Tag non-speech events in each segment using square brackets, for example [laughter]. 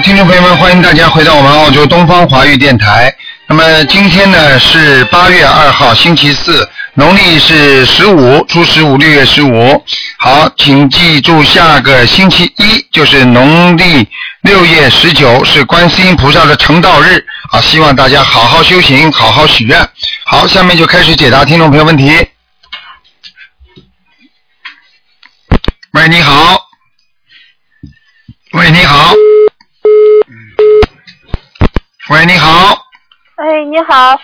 听众朋友们，欢迎大家回到我们澳洲东方华语电台。那么今天呢是八月二号，星期四，农历是十五，初十五，六月十五。好，请记住，下个星期一就是农历六月十九，是观世音菩萨的成道日啊！希望大家好好修行，好好许愿。好，下面就开始解答听众朋友问题。喂，你好。喂，你好。喂，你好。哎，你好，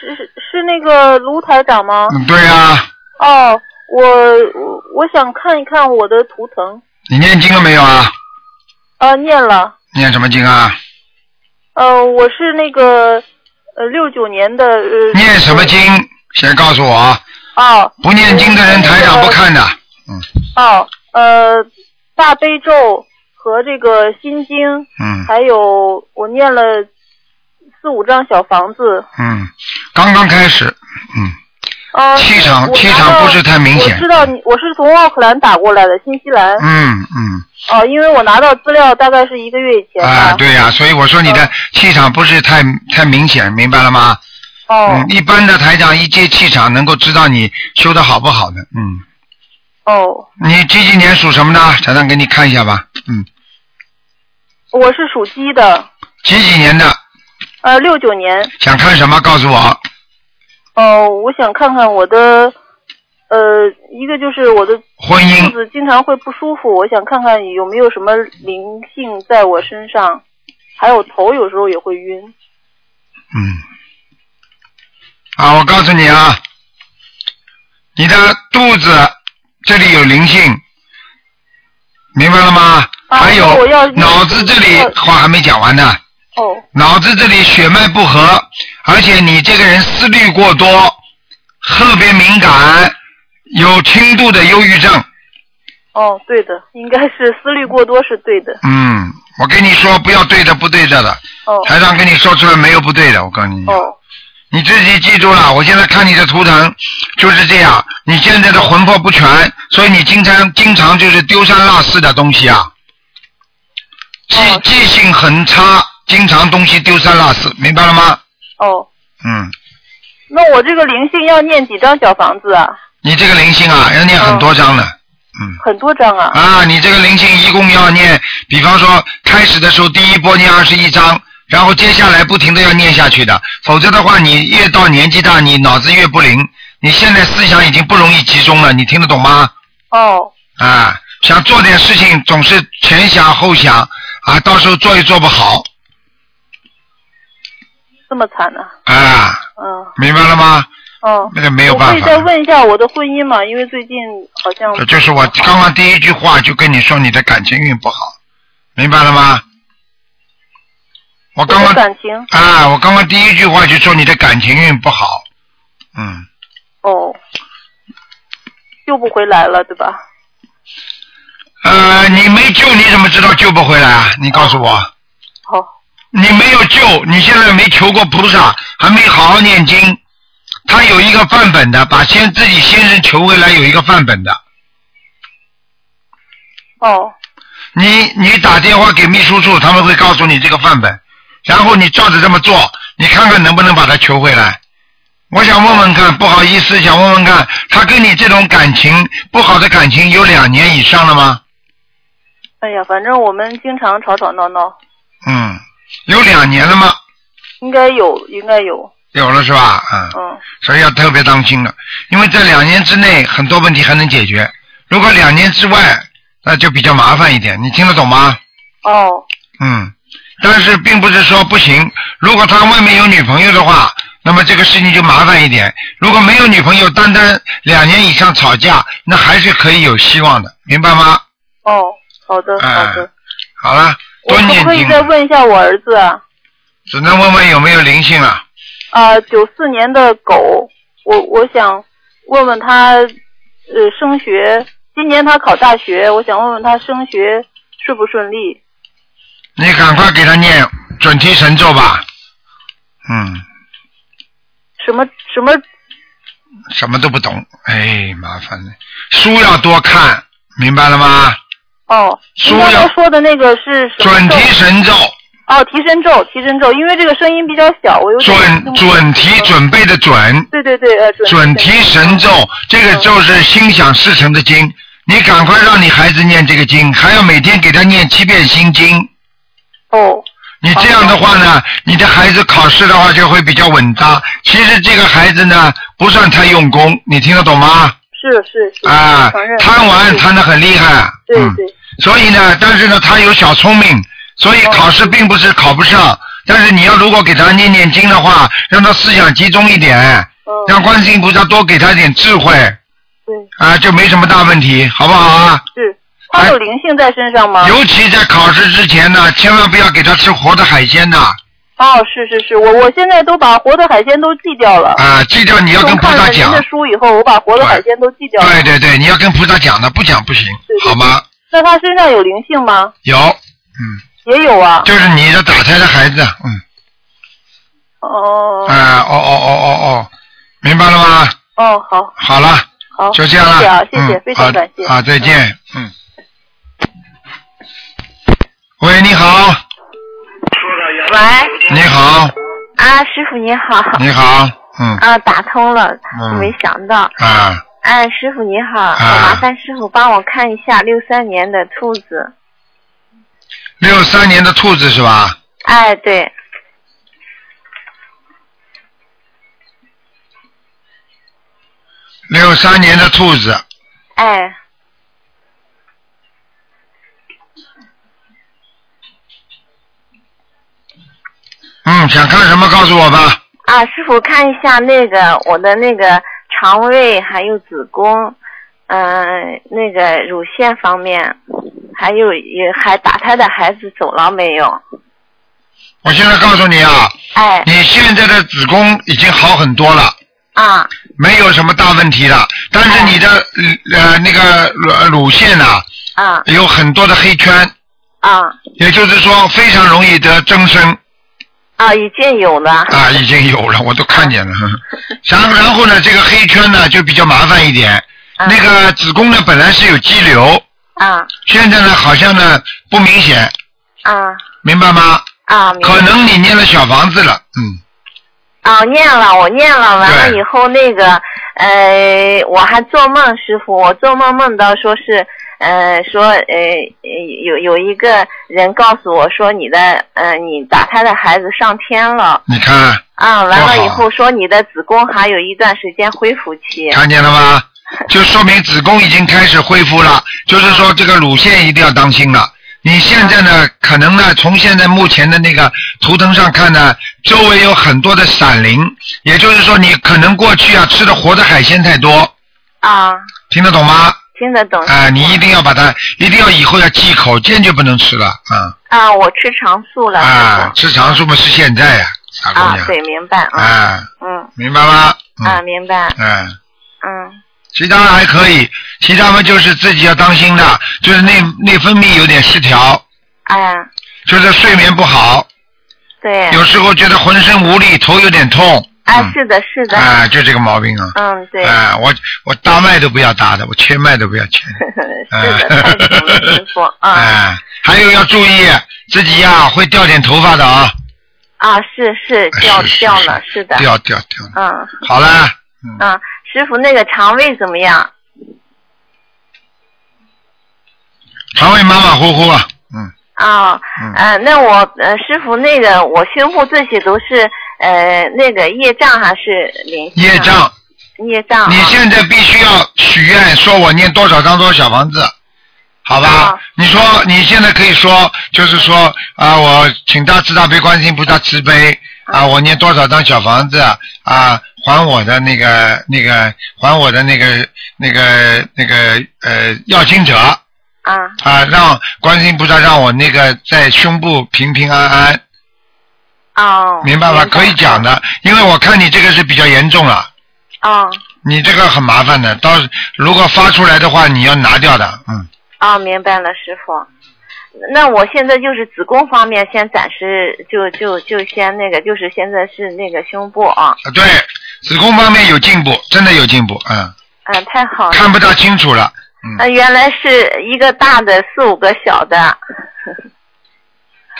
是是是那个卢台长吗？嗯，对呀、哦，我我我想看一看我的图腾。你念经了没有啊？啊，念了。念什么经啊？呃，我是那个呃六九年的。呃、念什么经？先告诉我。哦。不念经的人，台长不看的。嗯哦，呃，大悲咒和这个心经，嗯还有我念了四五张小房子。嗯，刚刚开始，嗯，呃，气场气场不是太明显我知道你，我是从奥克兰打过来的，新西兰。嗯嗯，哦，因为我拿到资料大概是一个月以前吧。啊，对呀、所以我说你的气场不是太太明显，明白了吗？哦嗯，一般的台长一接气场能够知道你修的好不好的，嗯。哦，你几几年属什么的？台长给你看一下吧，嗯，我是属鸡的，几几年的？呃，六九年。想看什么？告诉我。哦，我想看看我的，呃，一个就是我的婚姻肚子经常会不舒服，我想看看有没有什么灵性在我身上，还有头有时候也会晕。嗯，啊，我告诉你啊，你的肚子这里有灵性，明白了吗？还有脑子这里话还没讲完呢，哦，脑子这里血脉不和，而且你这个人思虑过多，特别敏感，有轻度的忧郁症。哦，对的，应该是思虑过多是对的。嗯，我跟你说，不要对着不对着的。哦。台上跟你说出来没有不对的，我告诉你。哦。你自己记住了，我现在看你的图腾就是这样，你现在的魂魄不全，所以你经常经常就是丢三落四的东西啊，记、哦记性很差，经常东西丢三落四，明白了吗？哦，嗯，那我这个灵性要念几张小房子啊？你这个灵性啊，要念很多张的。嗯很多张啊。啊，你这个灵性一共要念，比方说开始的时候第一波念二十一章，然后接下来不停的要念下去的，否则的话你越到年纪大，你脑子越不灵，你现在思想已经不容易集中了，你听得懂吗？哦。啊，想做点事情总是前想后想啊，到时候做也做不好这么惨呢、啊，嗯。明白了吗？哦。那个没有办法我可以再问一下我的婚姻嘛？因为最近好像。这就是我刚刚第一句话就跟你说你的感情运不好，明白了吗？我刚刚感情。啊，我刚刚第一句话就说你的感情运不好，嗯，哦。救不回来了，对吧？呃，你没救你怎么知道救不回来啊？你告诉我。好。你没有救，你现在没求过菩萨，还没好好念经。他有一个范本的，把先自己先生求回来有一个范本的。哦。你你打电话给秘书处，他们会告诉你这个范本，然后你照着这么做，你看看能不能把他求回来。我想问问看，不好意思，想问问看，他跟你这种感情不好的感情有两年以上了吗？哎呀，反正我们经常吵吵闹闹，嗯，有两年了吗？应该有，应该有。有了是吧？嗯。嗯。所以要特别当心了，因为在两年之内很多问题还能解决，如果两年之外，那就比较麻烦一点。你听得懂吗？哦。嗯，但是并不是说不行。如果他外面有女朋友的话，那么这个事情就麻烦一点。如果没有女朋友，单单两年以上吵架，那还是可以有希望的，明白吗？哦，好的，哎好的。好了，多我可，不可以再问一下我儿子啊？只能问问有没有灵性了。啊，九四年的狗，我我想问问他，呃，升学，今年他考大学，我想问问他升学顺不顺利？你赶快给他念准提神咒吧。嗯，什么什么？什么都不懂，哎，麻烦了。书要多看，明白了吗？哦，书要您刚才说的那个是什么准提神咒，哦，提神咒，提神咒，因为这个声音比较小，我有准准提准备的准，对对对，呃，准准提神咒，这个咒是心想事成的经，你赶快让你孩子念这个经，还要每天给他念七遍心经。哦，你这样的话呢，你的孩子考试的话就会比较稳当。其实这个孩子呢，不算太用功，你听得懂吗？是是是，啊，贪玩贪的很厉害。嗯。对对，所以呢，但是呢，他有小聪明，所以考试并不是考不上。但是你要如果给他念念经的话，让他思想集中一点，嗯，让观世音菩萨多给他点智慧对啊，就没什么大问题，好不好啊？是，他有灵性在身上吗？尤其在考试之前呢，千万不要给他吃活的海鲜呐！哦，是是是，我我现在都把活的海鲜都寄掉了。啊，寄掉你要跟菩萨讲看了的。书以后，我把活的海鲜都寄掉了。对对对，你要跟菩萨讲的，不讲不行对，对好吗？那他身上有灵性吗？有，嗯，也有啊。就是你的打胎的孩子，嗯，哦啊，哦哦哦哦哦，明白了吗？哦，好，好了，好，就这样了。谢谢啊，谢谢，嗯非常感谢。好，好，再见，嗯。喂，你好，喂，你好，啊，师傅你好。你好，嗯，啊，打通了，嗯没想到。啊，哎，师傅你好，啊。麻烦师傅帮我看一下六三年的兔子。六三年的兔子是吧？哎，对，六三年的兔子，哎，嗯，想看什么告诉我吧。啊，师傅看一下那个我的那个肠胃还有子宫，嗯、那个乳腺方面，还有也还打胎的孩子走了没有？我现在告诉你啊，哎，你现在的子宫已经好很多了。啊，没有什么大问题了，但是你的呃那个乳乳腺呐、啊有很多的黑圈，啊也就是说非常容易得增生啊，已经有了。啊，已经有了，我都看见了。[laughs] 然后然后呢，这个黑圈呢就比较麻烦一点。啊那个子宫呢本来是有肌瘤，啊现在呢好像呢不明显，啊明白吗？啊，可能你念了小房子了，嗯，啊，念了，我念了，完了以后那个，呃，我还做梦，师傅，我做梦梦到说是，呃，说呃呃有有一个人告诉我说你的呃你打胎的孩子上天了你看啊，完了以后说你的子宫还有一段时间恢复期，看见了吗？[laughs] 就说明子宫已经开始恢复了，就是说这个乳腺一定要当心了。你现在呢，可能呢，从现在目前的那个图腾上看呢，周围有很多的闪灵，也就是说你可能过去啊吃的活的海鲜太多，啊，听得懂吗？听得懂啊、你一定要把它，一定要以后要忌口，坚决不能吃了，啊、啊，我吃长素了，啊，吃长素嘛是现在呀、啊，对，明白，啊啊，嗯。明白吗？嗯、啊，明白，嗯。嗯。其他还可以，其他嘛就是自己要当心的，就是内内分泌有点失调，哎，就是睡眠不好，对，有时候觉得浑身无力，头有点痛。啊，嗯是的，是的，啊，就这个毛病啊。嗯，对。啊，我我搭脉都不要搭的，我切脉都不要切。[laughs] 是的，太准了，师傅啊 [laughs] 哎，还有要注意自己呀、会掉点头发的啊。啊，是是掉掉了，是的，掉掉掉了。嗯好了，嗯，嗯，师傅那个肠胃怎么样？肠胃马马虎虎啊，嗯啊，嗯呃，那我呃，师傅那个我胸部这些都是呃那个业障还是灵性啊？业障，业障啊。你现在必须要许愿，说我念多少张多少小房子，好吧？啊你说你现在可以说，就是说啊，我请大慈大悲观世音菩萨慈悲啊，我念多少张小房子啊，还我的那个那个还我的那个那个那个呃要经者啊啊，让观世音菩萨让我那个在胸部平平安安，哦。明白吧？可以讲。的，因为我看你这个是比较严重了。哦你这个很麻烦的，到如果发出来的话，你要拿掉的，嗯，哦，明白了，师傅。那我现在就是子宫方面，先暂时就就就先那个，就是现在是那个胸部啊，啊对，子宫方面有进步，真的有进步，嗯，嗯，太好了。看不大清楚了，嗯，呃，原来是一个大的，四五个小的。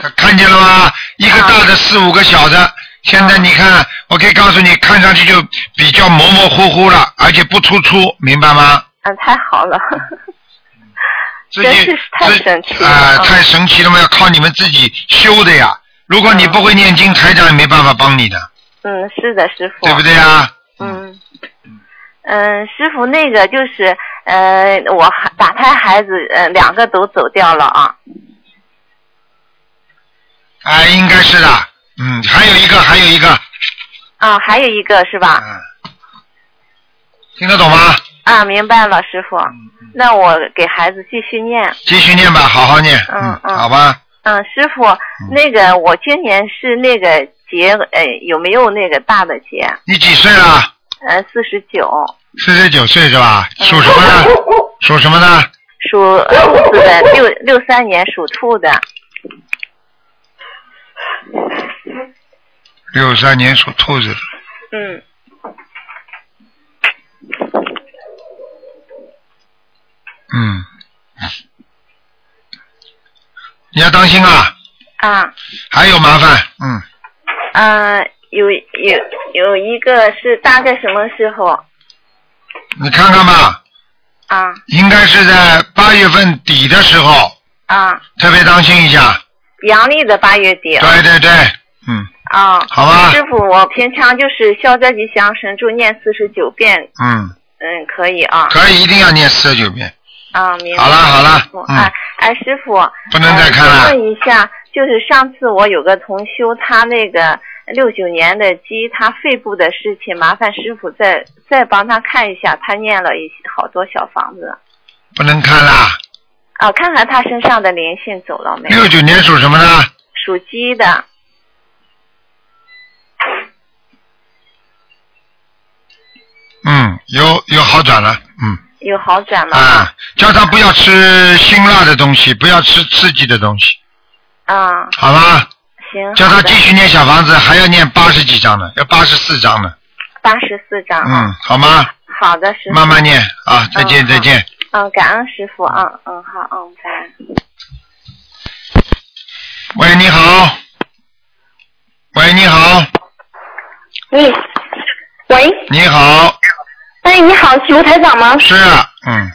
看看见了吗？一个大的，四五个小的。现在你看，我可以告诉你，看上去就比较模模糊糊了，而且不突出，明白吗？嗯，太好了，[laughs] 自己真是太神奇了啊、嗯太神奇了嘛！要靠你们自己修的呀。如果你不会念经，台长也没办法帮你的，嗯，是的，师傅。对不对啊？嗯，嗯，师傅，那个就是，呃，我打胎孩子，呃，两个都走掉了啊。哎，应该是的。嗯，还有一个，还有一个，啊，还有一个是吧？嗯，听得懂吗？啊，明白了，师傅。嗯那我给孩子继续念。继续念吧，好好念。嗯嗯好吧。嗯，师傅，那个我今年是那个结，呃，有没有那个大的结？你几岁了？呃，四十九，四十九岁是吧？嗯属什么的？属什么的？属兔子的，六六三年属兔的。[laughs] 六三年属兔子的。嗯，嗯。你要当心啊，啊，还有麻烦。嗯，嗯、有有有一个是大概什么时候你看看吧，啊应该是在八月份底的时候，啊？特别当心一下。阳历的八月底。对对对，嗯，啊。好吧师傅，我平常就是消灾吉祥神咒念四十九遍，嗯，嗯，可以啊。可以，一定要念四十九遍。啊，明白。好了好了师傅嗯哎哎，师傅，不能再看了呃问一下，就是上次我有个同修，他那个六九年的鸡，他肺部的事情，麻烦师傅再再帮他看一下，他念了一好多小房子不能看啦。啊，看看他身上的连线走了没有？六九年属什么呢？属鸡的，嗯，有有好转了，嗯有好转了啊，叫他不要吃辛辣的东西，不要吃刺激的东西，啊，好吧？行，叫他继续念小房子，还要念八十几章呢，要八十四章呢，八十四张，嗯，好吗？好的，师傅，慢慢念啊，再见嗯再见。嗯，感恩师傅，啊嗯，好，嗯，拜。喂，你好。喂，你好，喂，喂，你好，哎，你好，是卢台长吗？是，嗯，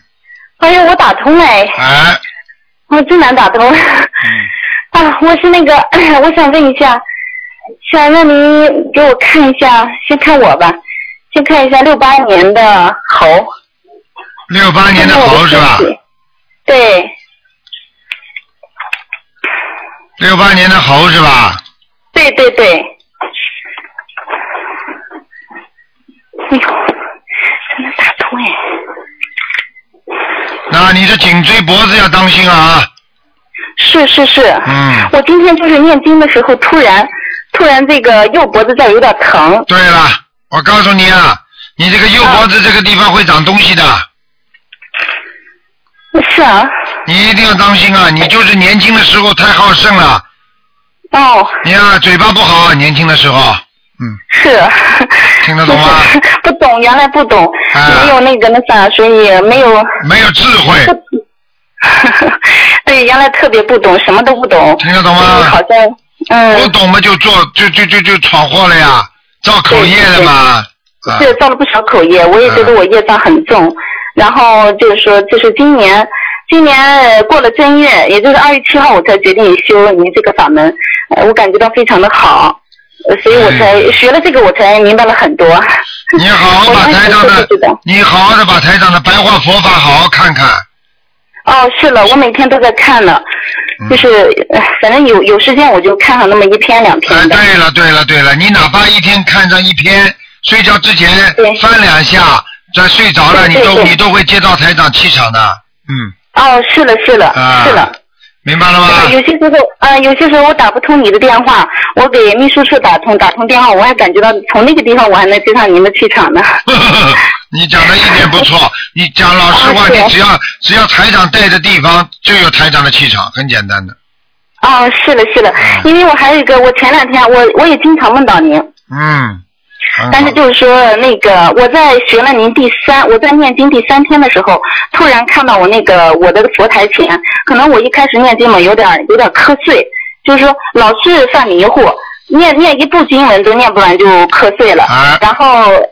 哎呀，我打通哎，哎，我真难打通。嗯，[laughs] 啊，我是那个，我想问一下，想让您给我看一下，先看我吧，先看一下六八年的猴。六八年的猴是吧？对六八年的猴是吧？对对对。哎呦，真能打通哎！那你的颈椎脖子要当心啊，是是是。嗯，我今天就是念经的时候，突然突然这个右脖子这儿有点疼。对了，我告诉你啊，你这个右脖子这个地方会长东西的，是啊。你一定要当心啊！你就是年轻的时候太好胜了，哦，你啊嘴巴不好，年轻的时候，嗯，是。听得懂吗？[laughs] 不懂，原来不懂，啊没有那个那啥，所以没有。没有智慧，对，[laughs] 原来特别不懂，什么都不懂。听得懂吗好像，不嗯，懂嘛就做就就就就闯祸了呀，造口业了嘛，啊，是造了不少口业，我也觉得我业障很重。然后就是说，就是今年，今年呃过了正月，也就是二月七号，我才决定修您这个法门，呃我感觉到非常的好，呃所以我才、嗯学了这个，我才明白了很多。你好 [laughs] 好把台上的你好好的把台上的白话佛法好好看看，哦，是了，我每天都在看呢，嗯。就是呃反正有有时间我就看上那么一篇两哎，篇的。对了对了对了，你哪怕一天看上一篇，睡觉之前翻两下，再睡着了，你都你都会接到台长气场的，嗯，哦，是了是了、啊，是了。明白了吗？有些时候，呃，有些时候我打不通你的电话，我给秘书处打通，打通电话，我还感觉到从那个地方我还能接上您的气场呢。[laughs] 你讲的一点不错，你讲老实话，啊你只要只要台长在的地方，就有台长的气场，很简单的。哦，是了是了，嗯因为我还有一个，我前两天我我也经常梦到您，嗯，但是就是说，那个我在学了您第三，我在念经第三天的时候，突然看到我那个我的佛台前，可能我一开始念经嘛，有点有点瞌睡，就是说老是犯迷糊，念念一部经文都念不完就瞌睡了。啊然后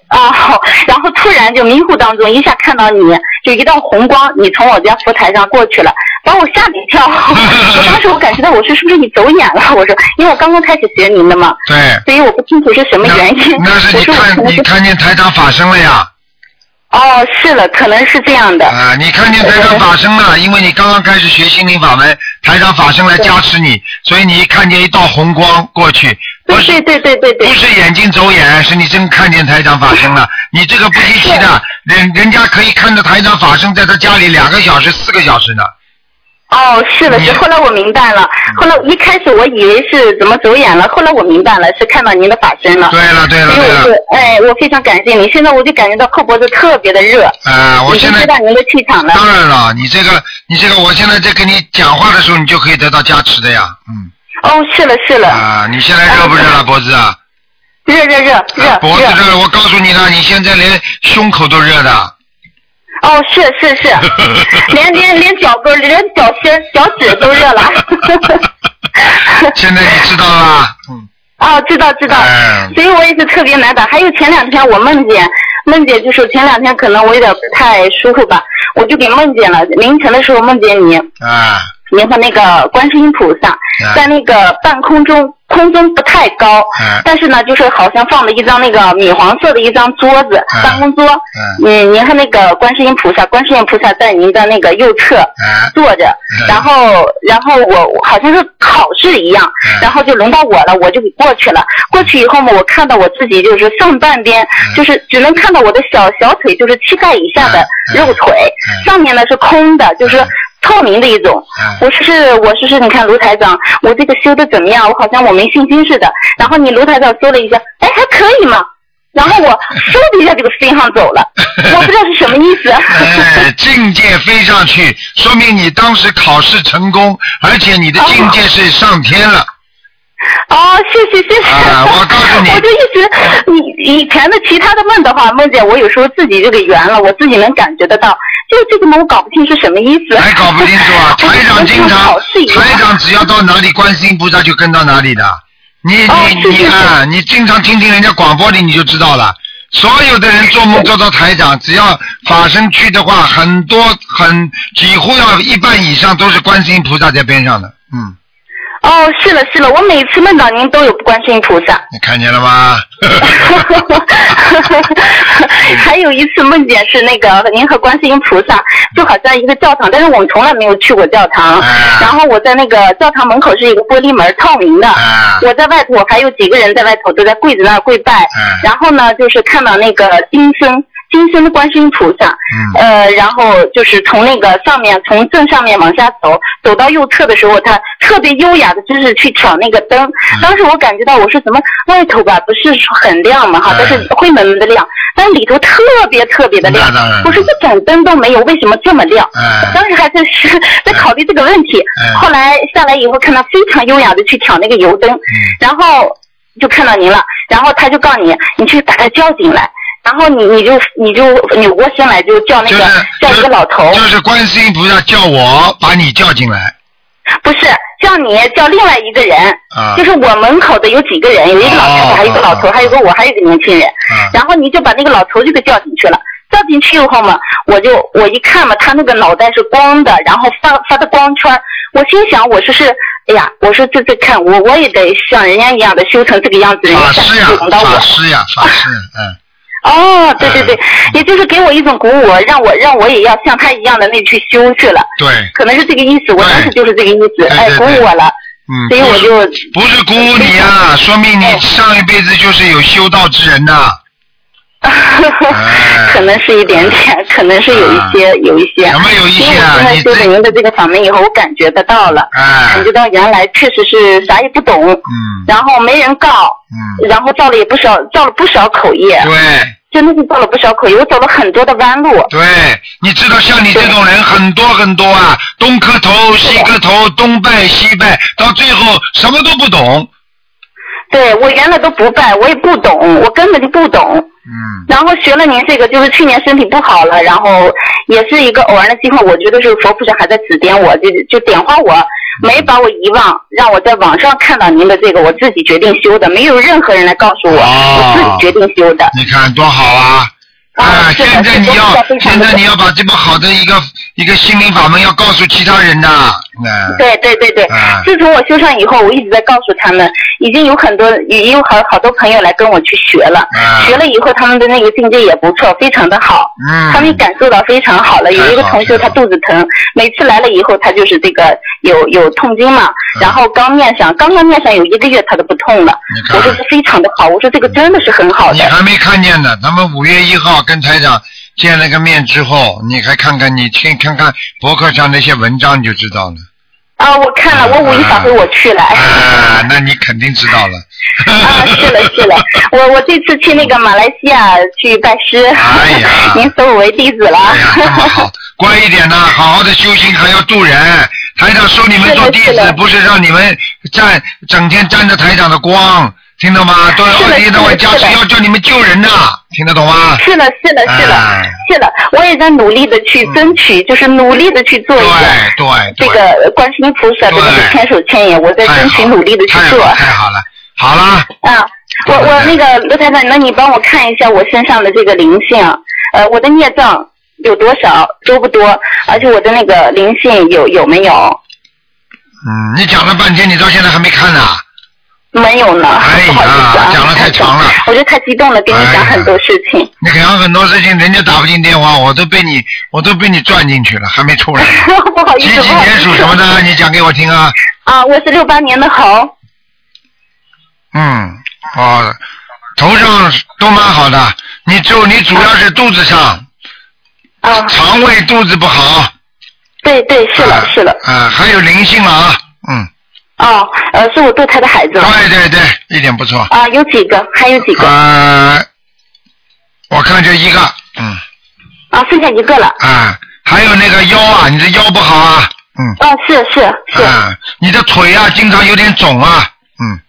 啊，然后突然就迷糊当中一下看到你，就一道红光，你从我家佛台上过去了，把我吓了一跳。[laughs] 我当时我感觉到我说是不是你走眼了？我说，因为我刚刚开始学您的嘛，对。所以我不清楚是什么原因。那那是你看是你看见台长法身了呀？哦，是了，可能是这样的。啊，你看见台长法身了，因为你刚刚开始学心灵法门，台长法身来加持你，所以你一看见一道红光过去，不是对对对对对对不。是眼睛走眼，是你真看见台长法身了。你这个不稀奇的，人人家可以看着台长法身在他家里两个小时、四个小时呢。哦，是的，是。后来我明白了，后来一开始我以为是怎么走眼了，后来我明白了，是看到您的法身了。对了对了对了所以我是，哎，我非常感谢你。现在我就感觉到后脖子特别的热，啊，我现在知道您的气场了。当然了，你这个你这个，我现在在跟你讲话的时候，你就可以得到加持的呀，嗯。哦，是了是了，啊，你现在热不热了，脖子啊？热热热热啊脖子热。热，我告诉你了，你现在连胸口都热的。哦，是是是，[laughs] 连连连脚跟连脚心脚趾都热了。[laughs] 现在你知道了？[laughs] 嗯。哦，知道知道，嗯所以我也是特别难打。还有前两天我梦见，梦见就是前两天可能我有点不太舒服吧，我就给梦见了。凌晨的时候梦见你，啊你和那个观世音菩萨在那个半空中，空中不太高，嗯。但是呢，就是好像放了一张那个米黄色的一张桌子，嗯。办公桌。嗯，您和那个观世音菩萨，观世音菩萨在您的那个右侧啊坐着，嗯。然后然后我我好像是考试一样嗯，然后就轮到我了，我就给过去了。过去以后嘛，我看到我自己就是上半边嗯。就是只能看到我的小小腿，就是膝盖以下的嗯。肉腿，嗯。上面呢是空的，就是嗯透明的一种。嗯我说是我说是，你看卢台长，我这个修的怎么样？我好像我没信心似的。然后你卢台长说了一下，哎，还可以嘛。然后我嗖的一下就飞上走了，[laughs] 我不知道是什么意思。哎，境界飞上去，说明你当时考试成功，而且你的境界是上天了。哦，谢谢谢谢。啊我告诉你 [laughs] 我就一直你以前的其他的梦的话，梦见我有时候自己就给圆了，我自己能感觉得到。就这个嘛我搞不清是什么意思。还搞不清楚啊！[laughs] 台长经常台长只要到哪里，观世音菩萨就跟到哪里的。你哦你你啊，你经常听听人家广播里你就知道了。所有的人做梦做到台长，只要法身去的话，很多很几乎要一半以上都是观世音菩萨在边上的。嗯，哦，是了是了，我每次梦到您都有观世音菩萨。你看见了吗？[laughs] 还有一次梦见是那个您和观世音菩萨，就好像一个教堂，但是我们从来没有去过教堂。啊然后我在那个教堂门口是一个玻璃门，透明的。啊我在外头，还有几个人在外头都在柜子那儿跪拜。嗯然后呢，就是看到那个金身金身的观世音菩萨。嗯呃，然后就是从那个上面，从正上面往下走，走到右侧的时候，他特别优雅的就是去挑那个灯。嗯当时我感觉到我说怎么外头吧不是说很亮嘛哈，嗯但是灰蒙蒙的亮，但里头特别特别的亮。我说一盏灯都没有，为什么这么亮？嗯当时还在是 [laughs] 在考虑这个问题嗯。后来下来以后，看他非常优雅的去挑那个油灯，嗯然后就看到您了，然后他就告诉你，你去把他叫进来。然后你你就你就扭过身来就叫那个、就是叫一个老头，就是观世音菩萨叫我把你叫进来不是叫你叫另外一个人，啊就是我门口的有几个人，有一个老太太，哦还有一个老头，哦还有一个我，还有一个年轻人。啊然后你就把那个老头就给叫进去了。叫进去以后嘛，我就我一看嘛，他那个脑袋是光的，然后发发的光圈，我心想我说是，哎呀，我说这这看我我也得像人家一样的修成这个样子，人家法师呀法。师呀法师嗯。哦，对对对，也就是给我一种鼓舞，让我让我也要像他一样的那去修去了，对，可能是这个意思，我当时就是这个意思，对哎，鼓舞我了，嗯，所以我就不是鼓舞你啊，说明你哎上一辈子就是有修道之人呐。[laughs] 可能是一点点，可能是有一些有一些。什么有一些啊？因为我现在修您的这个法门以后，我感觉得到了，哎感觉到原来确实是啥也不懂，嗯。然后没人告，嗯，然后造了也不少，造了不少口业，对。真的是造了不少口业，我走了很多的弯路。对，你知道像你这种人很多很多啊，东磕头西磕头，东拜西拜，到最后什么都不懂。对我原来都不拜，我也不懂，我根本就不懂。嗯然后学了您这个，就是去年身体不好了，然后也是一个偶然的机会，我觉得是佛菩萨还在指点我，就就点化我，没把我遗忘，让我在网上看到您的这个，我自己决定修的，没有任何人来告诉我，哦我自己决定修的。你看多好啊！啊，现在你要现在你要把这么好的一个一个心灵法门要告诉其他人的，嗯，对对对对。啊，自从我修上以后，我一直在告诉他们，已经有很多也有好好多朋友来跟我去学了，啊。学了以后他们的那个境界也不错，非常的好。嗯，他们感受到非常好了。有一个同学他肚子疼，每次来了以后他就是这个有有痛经嘛，嗯。然后刚面上，刚刚面上有一个月他都不痛了。我说是非常的好，我说这个真的是很好的。你还没看见呢，咱们五月一号跟台长见了个面之后，你还看看你去看看博客上那些文章，你就知道了。啊，我看了，我五一返回我去了。啊，[laughs] 那你肯定知道了。啊，是了是了，我我这次去那个马来西亚去拜师，哎呀 [laughs] 您收我为弟子了。哎呀，这么好，[laughs] 乖一点呐，好好的修行还要渡人。台长收你们做弟子，不是让你们占整天沾着台长的光，听懂吗？都是的要一天到晚加持，是要叫你们救人呐，听得懂吗？是的，是的，是的哎，是的，我也在努力的去争取，就是努力的去做一个对对这对，个观世音菩萨的那个对千手千眼，我在太好争取努力的去做。太好太好了，好了，啊，我我那个罗太太，那你帮我看一下我身上的这个灵性，呃，我的孽障有多少，多不多？而且我的那个灵性有有没有？嗯，你讲了半天，你到现在还没看呢。没有呢，哎呀啊，讲的太长了 [laughs] 我就太激动了，跟你讲很多事情。你讲很多事情，人家打不进电话，我都被你，我都被你转进去了，还没出来。[laughs] 不好意思，几几。年属什么的？你讲给我听啊。啊，我是六八年的猴。嗯，哦，头上都蛮好的，你就你主要是肚子上，啊，肠胃肚子不好。对对，是了啊是了。啊，还有灵性了啊，嗯，哦，呃，是我堕胎的孩子。对对对，一点不错。啊，有几个？还有几个？呃，我看就一个，嗯，啊，剩下一个了。啊，还有那个腰啊，你的腰不好啊，嗯，哦，是是是，啊，你的腿啊，经常有点肿啊，嗯，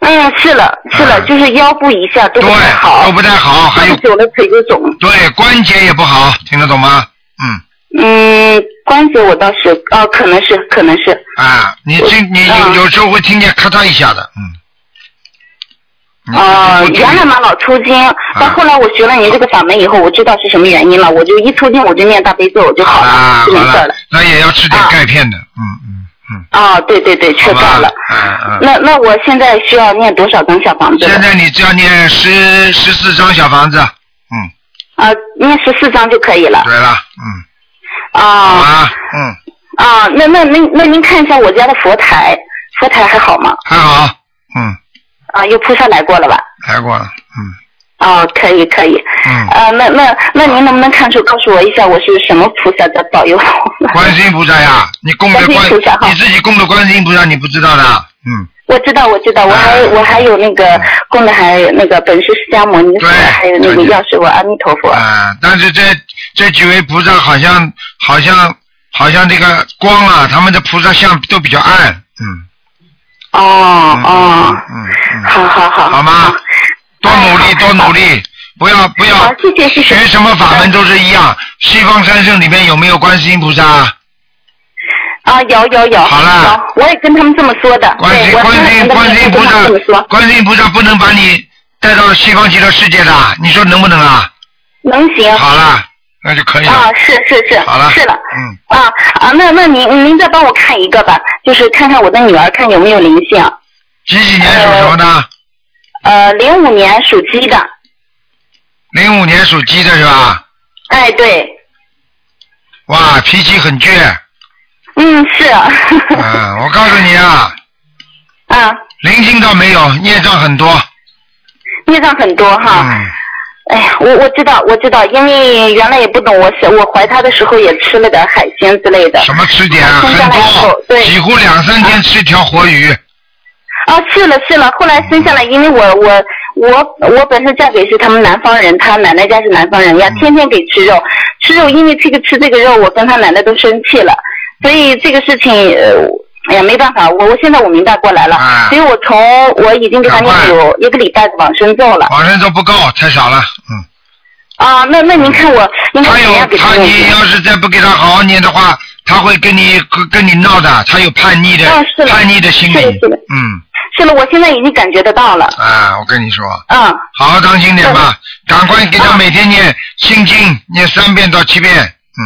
嗯，是了是了，啊就是腰部以下都对不太，好，都不太好，还有坐久了腿就肿。对关节也不好，听得懂吗？嗯。嗯，关节我倒是，哦，可能是可能是。啊，你听你有啊有时候会听见咔嚓一下的，嗯。你哦、你不注意原来嘛老抽筋，到后来我学了您这个法门以后，我知道是什么原因了，我就一抽筋我就念大悲咒我就好啊，就没事了了。，那也要吃点啊钙片的，嗯嗯嗯，哦，对对对，缺好吧钙了。，嗯嗯。那那我现在需要念多少张小房子？现在你只要念十十四张小房子，嗯，啊，念十四张就可以了。对了，嗯，好啊，嗯，啊，那那那那您看一下我家的佛台，佛台还好吗？还好，嗯，啊，有菩萨来过了吧？来过了，嗯哦，可以可以。嗯，啊，那那那您能不能看出告诉我一下，我是什么菩萨在保佑我？观世音菩萨呀，你供的观音菩萨你自己供的观世音菩萨，你不知道的，嗯，我知道，我知道，我还哎我还有那个供的还有那个本师释迦牟尼佛，对还有那个对药师佛阿弥陀佛。啊，但是这这几位菩萨好像好像好像这个光啊，他们的菩萨像都比较暗，嗯，哦嗯哦，嗯嗯，好好好。好吗？多努力，哎多努。力，不要不要。学什么法门都是一样。西方三圣里面有没有观世音菩萨？啊，有有有。好了有我也跟他们这么说的。观世对，我观世音跟他们观世音菩萨说，，观世音菩萨不能把你带到西方极乐世界的，你说能不能啊？能行。好了，那就可以了啊。，是是是，好了，是了。嗯，啊啊，那那您您再帮我看一个吧，就是看看我的女儿，看有没有灵性。几几年属什么的？呃，零五年属鸡的。零五年属鸡的是吧？哎，对，哇，脾气很倔。嗯，是。嗯，我告诉你啊，[laughs] 啊，灵性倒没有，孽障很多。孽障很多哈。嗯，哎呀，我我知道，我知道，因为原来也不懂，我是我怀他的时候也吃了点海鲜之类的。什么吃点啊？生下来以很后多，对几乎两三天吃一条活鱼。啊，是了是了，后来生下来，因为我我我我本身嫁给是他们南方人，他奶奶家是南方人呀，嗯天天给吃肉，吃肉，因为这个吃这个肉，我跟他奶奶都生气了，所以这个事情呃哎呀，没办法，我我现在我明白过来了，啊所以我从我已经给他念有一个礼拜的往生咒了往生咒不够，太少了，嗯。啊。那那您看我他有怎么样给他，念你要是再不给他好好念的话，他会跟你跟跟你闹的，他有叛逆的、啊是叛逆的心理。是的是的嗯是了，我现在已经感觉得到了。啊，我跟你说，嗯，好好当心点吧，赶快给他每天念心经，念三遍到七遍。嗯，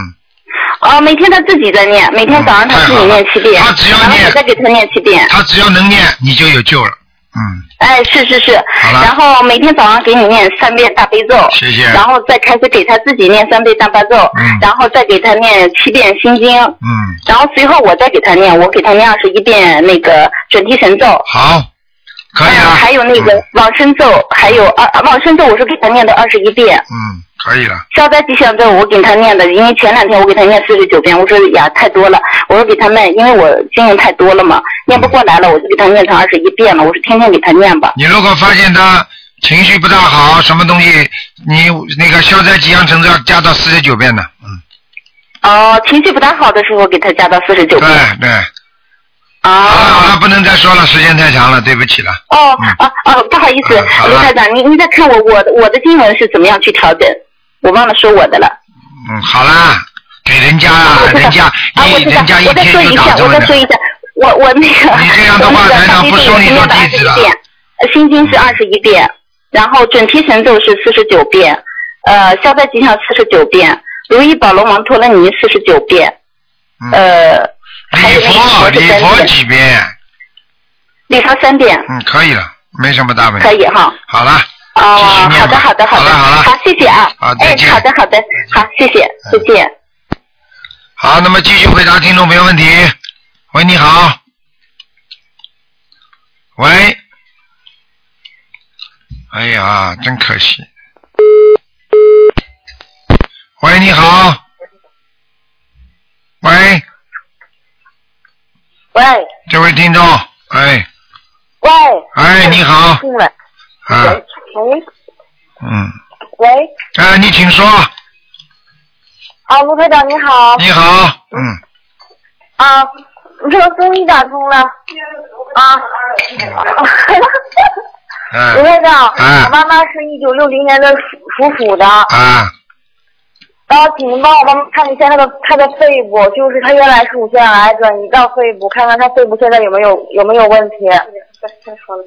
啊，每天他自己在念，每天早上他自己念七遍，他只要念我再给他念七遍。他只要能念，你就有救了。嗯，哎，是是是。好了，然后每天早上给你念三遍大悲咒，谢谢。然后再开始给他自己念三遍大悲咒，嗯。然后再给他念七遍心经，嗯，然后随后我再给他念，我给他念二十一遍那个准提神咒，好，可以啊。还有那个嗯。往生咒，还有二啊往生咒我是给他念的二十一遍，嗯，可以了。消灾吉祥咒我给他念的，因为前两天我给他念四十九遍，我说呀太多了，我说给他念，因为我经验太多了嘛，念不过来了，我就给他念成二十一遍了，我说天天给他念吧。你如果发现他情绪不大好，什么东西，你那个消灾吉祥神咒要加到四十九遍的。嗯，哦，情绪不大好的时候给他加到四十九对遍。对。对。啊好啊了，不能再说了，时间太长了，对不起了。哦嗯啊啊，不好意思嗯好，了卢台长，您您再看我我的我的经文是怎么样去调整？我忘了说我的了。嗯，好啦，给人家啊，[laughs] 人家啊，我知道一人家，一我再说天就一下，打这么的。我再说一下，我我那个你这样的话 [laughs] 我那个台长大悲咒不收你是念的做弟子了21遍，呃心经是二十一遍，然后准提神咒是四十九遍，呃，消灾吉祥四十九遍，如意宝龙王陀罗尼四十九遍，嗯，呃，礼佛礼佛几遍？礼佛三遍，嗯，可以了，没什么大问题。可以哈。好了，哦，好的，好的，好了好了好，谢谢啊。哎，好的，好的，好，谢谢，再见。好，那么继续回答听众朋友问题。喂，你好。喂。哎呀，真可惜。喂，你好。喂，喂这位听众，哎，喂，哎，你好，啊，喂。嗯，喂，哎，你请说，啊，卢科长你好，你好，嗯，啊，你这个终于打通了，啊，卢哎，[laughs] 台长，哎。我妈妈是一九六零年的属属虎的，啊，然后请您帮我妈妈看一下那个她的肺部，就是她原来是乳腺癌转移到肺部，看看她肺部现在有没有有没有问题。再再说了，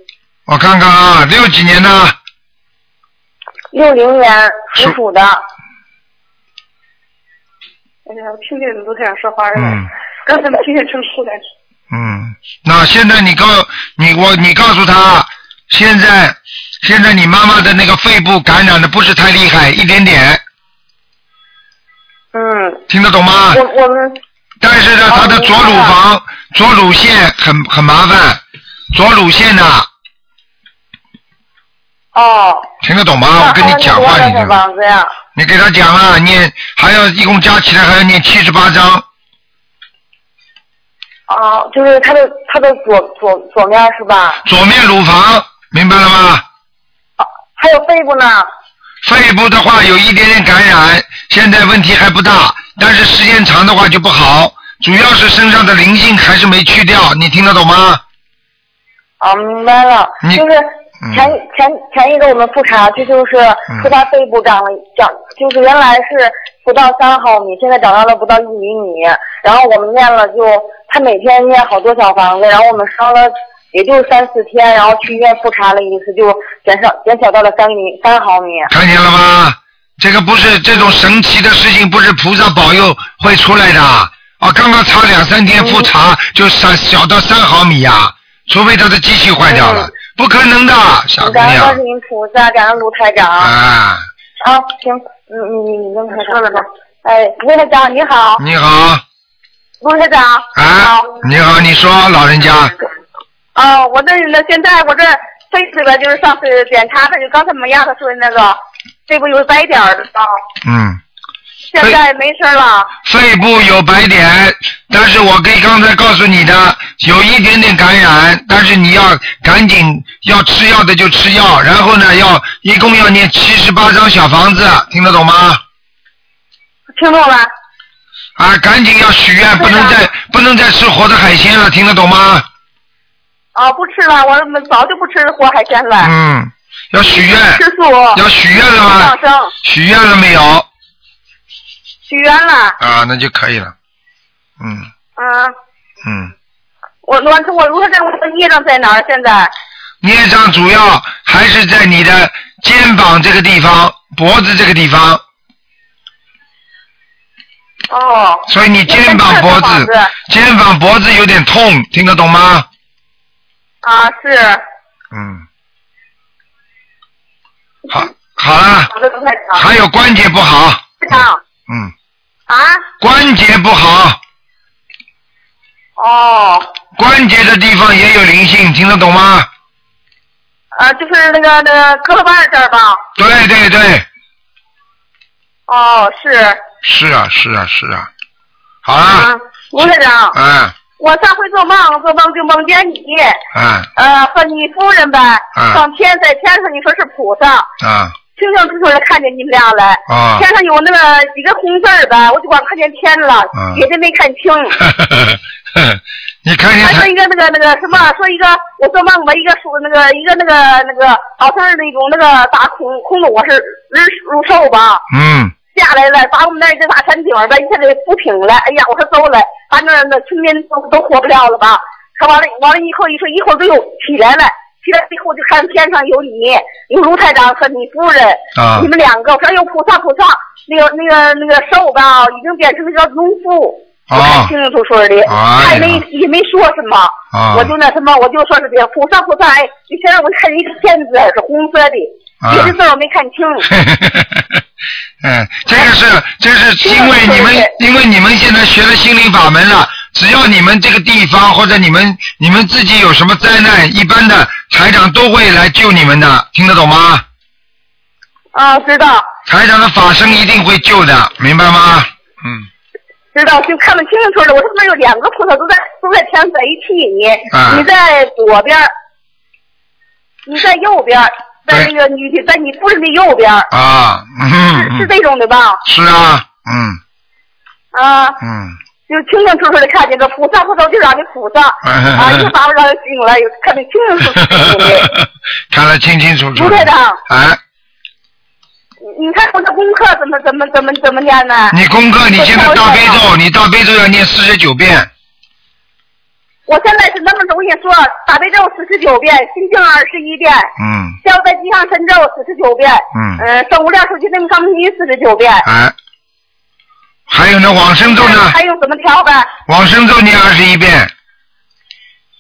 我看看啊，六几年的，六零年属虎的，哎呀，我听见卢台长说话了，嗯。刚才没听见称呼来。嗯，那现在你告你我你告诉他，现在现在你妈妈的那个肺部感染的不是太厉害，一点点，嗯，听得懂吗？我我们？但是呢，他的左乳房、左乳腺很很麻烦，左乳腺呐、哦，听得懂吗？我跟你讲话，你？你给他讲啊，念还要一共加起来还要念七十八章，哦，就是他的他的左左左面是吧？左面乳房，明白了吗？还有肺部呢？肺部的话有一点点感染，现在问题还不大，但是时间长的话就不好，主要是身上的灵性还是没去掉，你听得懂吗？啊，明白了，你就是嗯前、前前一个我们复查，这就是说他肺部长了长，就是原来是不到三毫米，现在长到了不到一厘米，然后我们念了就他每天念好多小房子，然后我们烧了也就三四天，然后去医院复查了一次，就减少减小到了三厘三毫米。看见了吗？这个不是这种神奇的事情，不是菩萨保佑会出来的啊！刚刚查两三天复查就小小到三毫米呀、除非他的机器坏掉了，不可能的，小姑娘感恩观世音菩萨，感恩卢台长。啊！啊，行，你你你你跟他说了吧？哎，卢台长你好，你好，卢台长。啊，你好，你说老人家，啊，我这那现在我这肺这边就是上次检查的，就刚才没压他说的那个肺部有白点儿的啊，嗯，现在没事了。肺部有白点，但是我可以刚才告诉你的，有一点点感染，但是你要赶紧要吃药的就吃药，然后呢，要一共要念七十八张小房子，听得懂吗？听懂了？啊，赶紧要许愿，不能再不能再吃活的海鲜了，听得懂吗？啊，不吃了，我们早就不吃活海鲜了。嗯，要许愿，吃素。要许愿了吗许愿了没有？许愿了。啊，那就可以了。嗯啊，嗯，我我我如果在我的业障在哪儿？现在孽障主要还是在你的肩膀这个地方、脖子这个地方，哦。所以你肩膀、脖子、肩膀、脖子有点痛，听得懂吗？啊，是。嗯，好，好了。还有关节不好，嗯，啊？关节不好，哦，关节的地方也有灵性，听得懂吗？啊，就是那个那个胳膊腕这儿吧？对对对，哦，是。是啊是啊是啊，好，啊，卢台长，嗯。我上回做梦，做梦就梦见你，嗯。呃，和你夫人呗，嗯。上天在天上，你说是菩萨，啊清清楚楚的看见你们俩了。啊，天上有那个几个红字儿呗，我就光看见天了，嗯。别的没看清。[laughs] [laughs] 你看见他还说一个那个那个什么，说一个我做梦吧，一个说那个一个那个那个好像是那种那个大空空洞，我是人入兽吧，嗯下来了，把我们那儿一个大山顶儿吧，一下给扶平了。哎呀，我说走了，反正那村民都都活不了了吧？他完了，完了以后一说一会儿就又起来了，起来以后就看天上有你，有卢台长和你夫人，啊你们两个，我说有菩萨菩萨，那个那个那个兽吧，已经变成那个农夫，我看啊。清清楚楚的，哎他也没呀也没说什么，啊。我就那什么，我就说是这个菩萨菩萨，哎，你先让我看见一个片子是红色的，啊。别的字我没看清。[laughs] 嗯，这个是这是因为你们因为你们现在学了心灵法门了，只要你们这个地方或者你们你们自己有什么灾难，一般的财长都会来救你们的，听得懂吗？啊，知道。财长的法身一定会救的，明白吗？嗯，知道，就看得清清楚楚的。我这边有两个菩萨都在都在天上在一起，你、啊。你在左边，你在右边，在那个女的在你夫人的右边，啊，嗯是是嗯，这种的吧？是啊，嗯。啊，嗯，就清清楚楚的看见个菩萨，菩萨就让你菩萨，啊，一把我让人醒了，又看得清清楚楚的。看得清清楚楚 [laughs] 的。卢台长，哎，你看我的功课怎么怎么怎么怎么念呢？你功课你现在大悲咒，你大悲咒要念四十九遍，我现在是那么着，我跟你说，大悲咒四十九遍，心经二十一遍，嗯消灾吉祥神咒四十九遍，嗯，呃，圣无量寿经文刚尼四十九遍。哎，还有呢，往生咒呢，还有怎么调呗？往生咒念二十一遍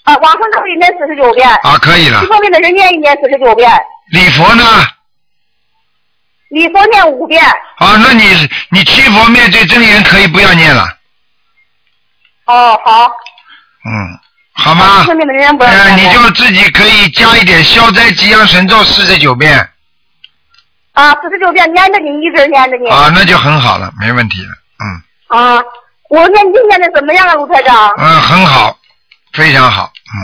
啊，往生咒一念四十九遍，啊，可以了七。方面的人念一念四十九遍，礼佛呢？礼佛念五遍。啊，那你你七佛灭罪真言可以不要念了，哦，好。嗯，好吗七？方面的人不要呃，念你就自己可以加一点消灾吉祥神咒四十九遍啊，四十九遍念着你，一直念着你。啊，那就很好了，没问题了，嗯啊，我念经念的怎么样啊，卢台长？嗯，很好，非常好，嗯，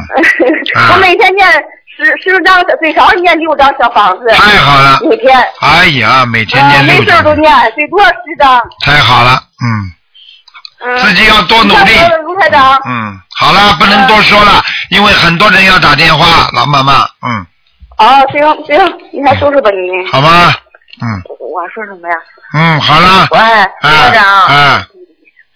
[laughs] 啊我每天念十十张，最少念六张小房子。太好了，每天。哎呀，每天啊，念六没事都，念，最多十张。太好了，嗯嗯。自己要多努力卢台长。嗯，好了，不能多说了，因为很多人要打电话，老妈妈，嗯，哦，行行，你还收拾吧你。好吗？嗯我说什么呀？嗯，好了，喂，卢台啊长。啊，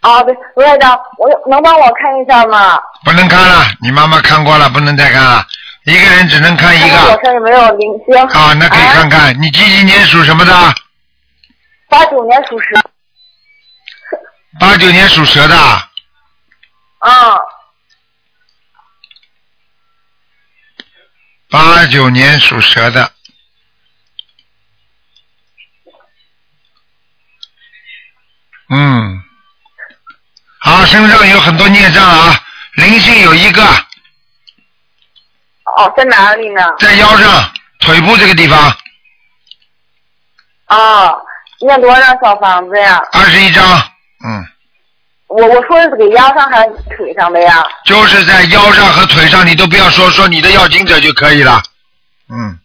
啊，对，卢台长，我能帮我看一下吗？不能看了，你妈妈看过了，不能再看了，一个人只能看一个。身上有没有灵性？啊，那可以看啊。看。你几几年属什么的？八九年属蛇。八九年属蛇的。啊，八九年属蛇的。嗯，好，身上有很多孽障啊，灵性有一个哦，在哪里呢？在腰上、腿部这个地方，啊，念多少小房子呀？二十一张，嗯，我我说的是给腰上还是腿上的呀？就是在腰上和腿上，你都不要说，说你的要经者就可以了。嗯，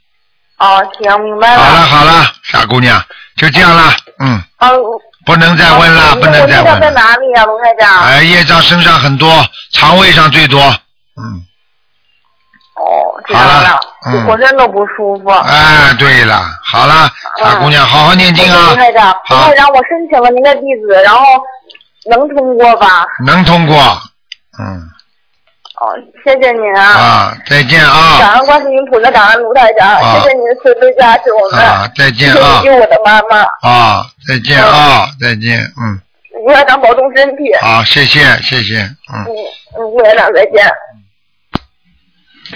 哦，行，明白了。好了好了，傻姑娘，就这样了，嗯，啊，不能再问了，不能再我业障在。哪里呀、卢台长？哎，业障身上很多，肠胃上最多。嗯，哦，知道好了了，嗯。浑身都不舒服。哎，对了，好了，傻姑娘，好好念经啊。卢，台长，卢好。台，长，我申请了您的地址，然后能通过吧？能通过。嗯，哦，谢谢您啊。啊，再见啊，感恩观世音菩萨，感恩卢台长，啊。谢谢您的慈悲加持我们，啊，再谢谢见啊你，救我的妈妈，啊，再见啊，再见，嗯，卢台长保重身体，好，谢谢，谢谢，嗯。嗯嗯，卢台长再见。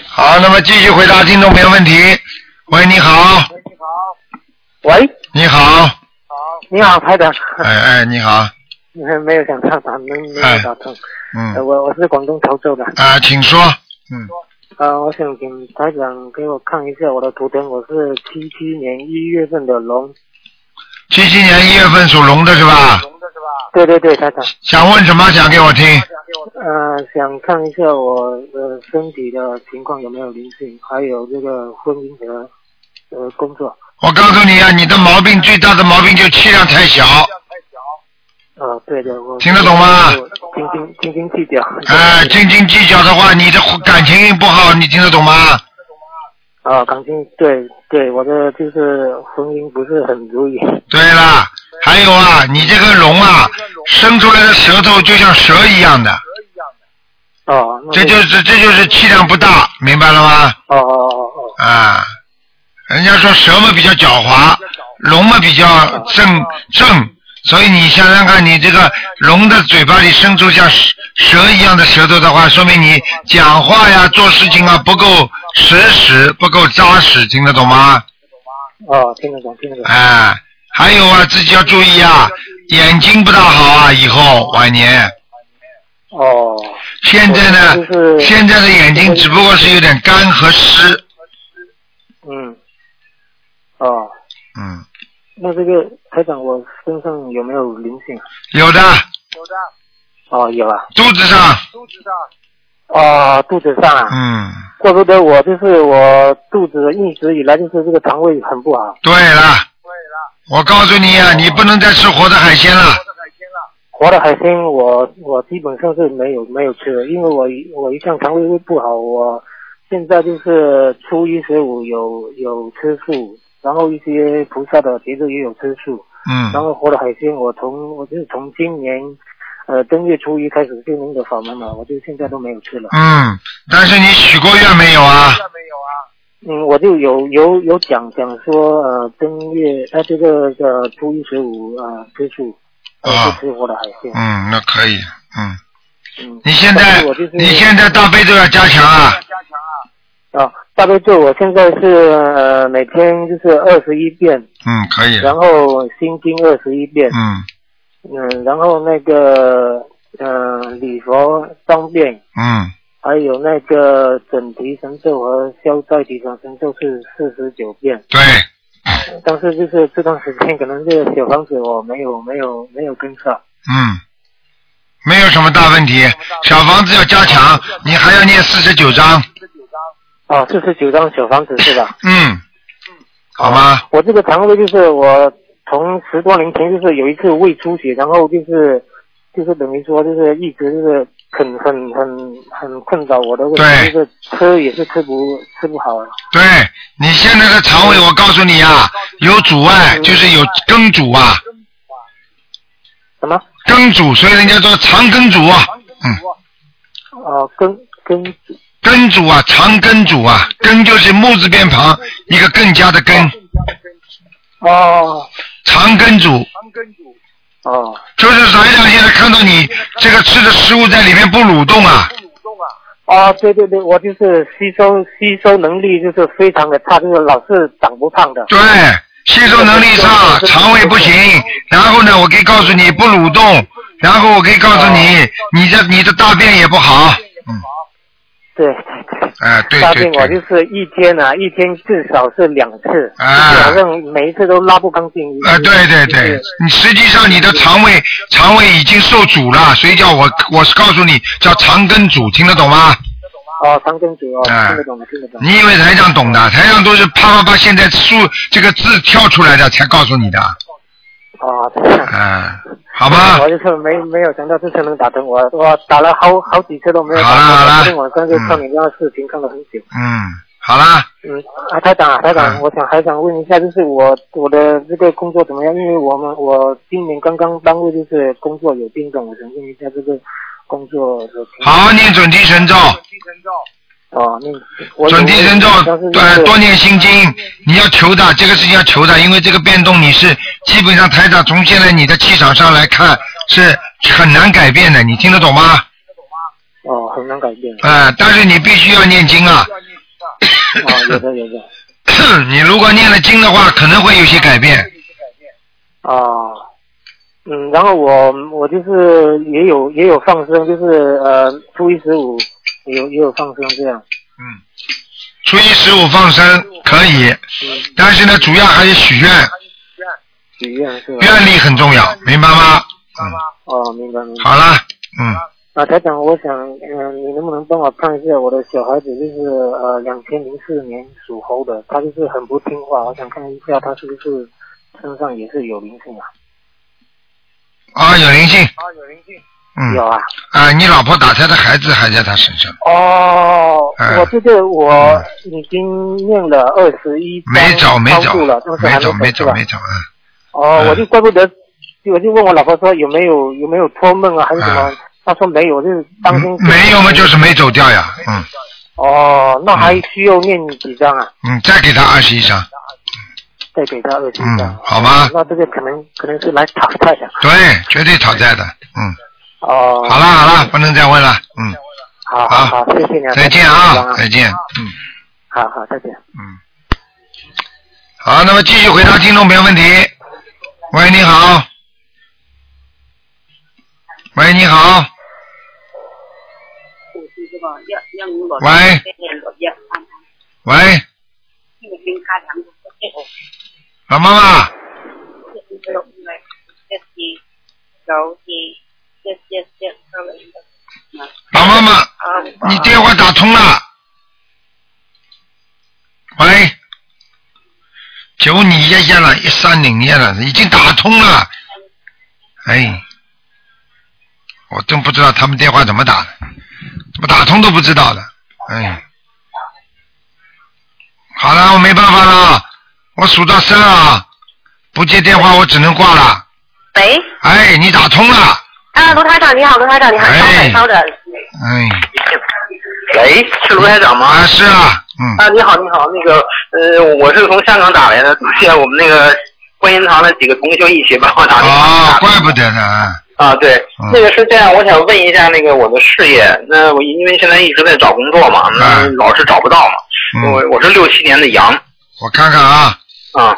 好，那么继续回答听众朋友问题。喂，你好，喂，你好，你好，台长。哎哎，你好，没有想到打没没有打通。呃嗯，我我是广东潮州的。啊，请说，嗯，呃，我想请台长给我看一下我的图腾，我是七七年一月份的龙。七七年一月份属龙的是吧？对对对，台长。想问什么？讲给我听。呃，想看一下我的身体的情况有没有灵性，还有这个婚姻和呃工作。我告诉你啊，你的毛病最大的毛病就气量太小，呃，对的，我听得懂吗斤斤斤斤计较。哎，斤斤计较的话，你的感情不好，你听得懂吗？啊，感情对对，我的就是婚姻不是很如意。[laughs] 对了，还有啊，你这个龙啊，伸出来的舌头就像蛇一样的，哦，这就是这就是气量不大，明白了吗？哦哦哦哦，啊，人家说蛇嘛比较狡猾，龙嘛比较正正，所以你想想看，你这个龙的嘴巴里伸出像蛇蛇一样的舌头的话，说明你讲话呀、做事情啊不够实实，不够扎实，听得懂吗？哦，听得懂，听得懂。哎，还有啊，自己要注意啊，眼睛不大好啊，以后晚年。哦，现在呢就是，现在的眼睛只不过是有点干和湿，嗯，哦，嗯，那这个台长，我身上有没有灵性？有的有的哦，有啊。肚子上，哦，肚子上啊，嗯，怪不得我就是我肚子一直以来就是这个肠胃很不好。对了，对了。我告诉你啊，你不能再吃活的海鲜了。活的海鲜我我基本上是没有没有吃的，因为我一我一向肠胃不好，我现在就是初一十五有有吃素，然后一些菩萨的节日也有吃素，嗯。然嗯，后活的海鲜我从我就是从今年呃正月初一开始就您的法门嘛，我就现在都没有去了。嗯，但是你许过愿没有啊？没有啊嗯，我就有有有讲讲说呃正月呃这个呃初一十五啊吃素，呃啊不吃活的海鲜。嗯，那可以，嗯，嗯，你现在我就是你现在大悲咒要加强啊，啊，大悲咒我现在是呃每天就是二十一遍，嗯，可以，然后心经二十一遍，嗯嗯，然后那个呃礼佛三遍，嗯，还有那个准提神咒和消灾吉祥神咒是四十九遍，对，但是就是这段时间可能这个小房子我没有没有没有跟上，嗯，没有什么大问题。小房子要加强，你还要念四十九章，哦，四十九张小房子是吧？嗯，好吗？我这个肠胃就是我从十多年前就是有一次胃出血，然后就是就是等于说就是一直就是很很很很困扰我的问题，对就是吃也是吃不吃不好。啊。对你现在的肠胃，我告诉你啊，有阻碍，就是有梗阻啊，什么？梗阻，所以人家说肠梗阻啊，嗯，哦，根根根阻啊，肠根阻啊，根就是木字边旁一个更加的根，哦肠根阻。哦就是台长现在看到你这个吃的食物在里面不蠕动啊，不蠕动啊。啊，对对对，我就是吸收吸收能力就是非常的差，就是老是长不胖的。对，吸收能力差，肠胃不行。然后呢，我可以告诉你不蠕动，然后我可以告诉你，你的你的大便也不好。嗯，对对对。哎，[laughs] 对大对我就，是一天啊，一天至少是两次，啊反正每一次都拉不干净。啊，对对对，你实际上你的肠胃肠胃已经受阻了，所以叫我我是告诉你叫肠根阻，听得懂吗？哦，肠根阻哦，啊听得懂了，听得懂。你以为台上懂的？台上都是啪啪啪，现在数这个字跳出来的才告诉你的。哦哦，这样。嗯，好吧我，就是没没有想到这次能打通，我我打了好好几次都没有打好了好了通。昨天晚上就看你那个视频看了很久。嗯，好啦，嗯，啊，台长啊，台长，嗯我想还想问一下，就是我我的这个工作怎么样？因为我们我今年刚刚单位就是工作有变动，我想问一下这个工作的情况。好好念准提神咒，哦，那我准提神咒，多念心经。你要求的，这个事情要求的，因为这个变动你是基本上台长从现在你的气场上来看是很难改变的，你听得懂吗？哦，很难改变。啊、但是你必须要念经啊。啊，有的有的。[coughs] 你如果念了经的话，可能会有些改变。啊，嗯，然后我我就是也有也有放生，就是呃初一十五有也有放生这样。嗯，初一十五放生可以，但是呢，主要还是许愿，许愿是吧？愿力很重要，明白吗？嗯，哦，明白明白。好了，嗯，啊，台长，我想，嗯、你能不能帮我看一下我的小孩子，就是呃，两千零四年属猴的，他就是很不听话，我想看一下他是不是身上也是有灵性啊？啊，有灵性，嗯，有啊。啊，你老婆打胎的孩子还在他身上，哦，嗯我这个我已经念了二十一没走没走了，没走没是吧？走没走，嗯，哦，嗯我就怪不得，我就问我老婆说有没有有没有托梦啊，还是什么？她说没有，就是当心。嗯没有嘛，就是没走掉呀，嗯哦，那还需要念几张啊？嗯，再给他二十一张，再给他二十嗯张。好吗那这个可能可能是来讨债的。对，绝对讨债的，嗯，哦。好了好了，不能再问了，嗯，好好好，谢谢你啊。再见啊，再见，嗯。好好，再见。嗯好，那么继续回答听众朋友问题。喂，你好。喂，你好。喂。喂，老妈妈，老妈妈，你电话打通了。喂，九你一一了，一三零一了，已经打通了。哎，我真不知道他们电话怎么打的，怎么打通都不知道的。哎，好了，我没办法了，我数到三啊，不接电话我只能挂了。喂，哎，你打通了，啊，卢台长你好，卢台长你好，稍等稍等。哎，喂，是卢台长吗？啊，是啊，嗯。啊，你好，你好，那个，呃，我是从香港打来的，昨天我们那个观音堂的几个同修一起帮我打的。啊。哦，怪不得呢啊。啊，对，嗯那个是这样，我想问一下那个我的事业，那我因为现在一直在找工作嘛，那老是找不到嘛。嗯我我是六七年的羊。我看看啊。啊。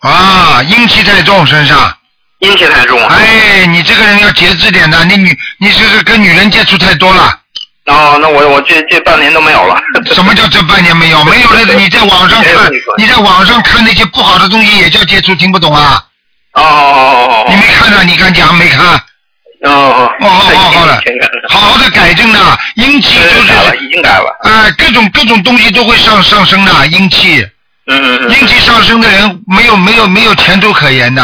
啊，阴气太重身上。阴气太重。哎，你这个人要节制点的，你女你这是跟女人接触太多了。哦，那我我这这半年都没有了。[laughs] 什么叫这半年没有？没有了，你在网上看，你在网上看那些不好的东西也叫接触，听不懂啊？哦哦哦哦你没看呢？你敢讲没看？哦哦哦，好了，好好的改正呢，阴气就是已经改了。哎，各种各种东西都会上上升的，阴气。嗯嗯嗯。阴气上升的人没有没有没有前途可言的。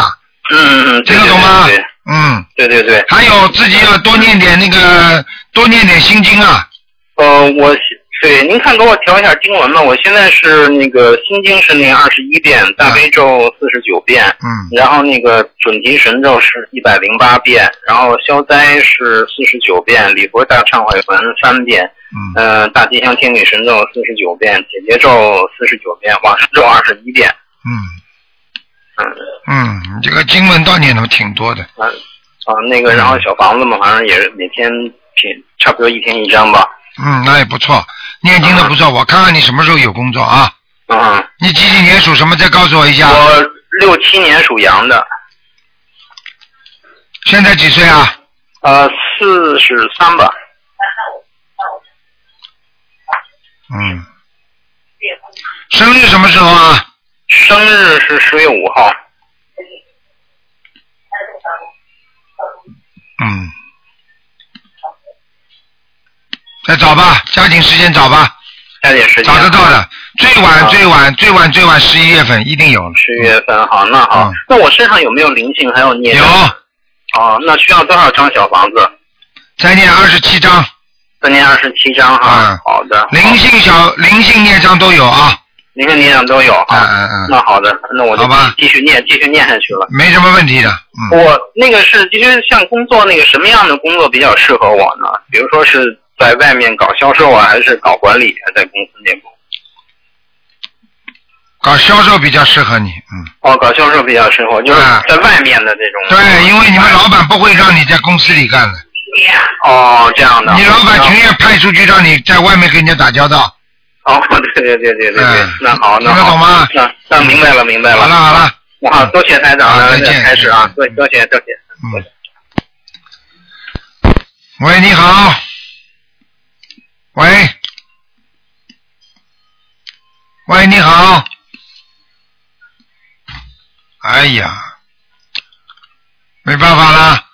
嗯嗯嗯，听得懂吗嗯。对对对。还有自己要多念点那个，多念点心经啊。呃，我对您看给我调一下经文嘛。我现在是那个心经是念二十一遍，大悲咒四十九遍，嗯，然后那个准提神咒是一百零八遍，然后消灾是四十九遍，礼佛大忏悔文三遍，嗯，呃，大吉祥天女神咒四十九遍，解结咒四十九遍，往生咒二十一遍，嗯。嗯，你这个经文倒念的挺多的。啊啊，那个然后小房子嘛，反正也是每天挺差不多一天一张吧。嗯，那也不错，念经的不错。我看看你什么时候有工作啊？嗯。你几几年属什么？再告诉我一下。我六七年属羊的。现在几岁啊？呃，四十三吧。嗯。生日什么时候啊？生日是十月五号。嗯。再找吧，加紧时间找吧。再还点时间。找得到的，最晚最晚最晚最晚十一月份一定有了。十月份好，那好，嗯那我身上有没有灵性？还有孽？有。哦，那需要多少张小房子？再念二十七张。再念二十七张哈。嗯好的。灵性小灵性孽障都有啊，灵性孽障都有。嗯嗯嗯，那好的，那我就继续念，继续念下去了。没什么问题的。嗯，我那个是，其实像工作那个什么样的工作比较适合我呢？比如说是在外面搞销售啊，还是搞管理啊，在公司内部？搞销售比较适合你，嗯。哦，搞销售比较适合，就是在外面的这种。对，因为你们老板不会让你在公司里干的。哦，这样的。你老板情愿派出去让你在外面跟人家打交道。哦，对对对对对对，嗯那好，那听得好懂吗？那那明白了，明白了。好了好了，好，多谢台长，再见开始啊，多多谢多谢。嗯。喂，你好。喂。喂，你好。哎呀，没办法啦，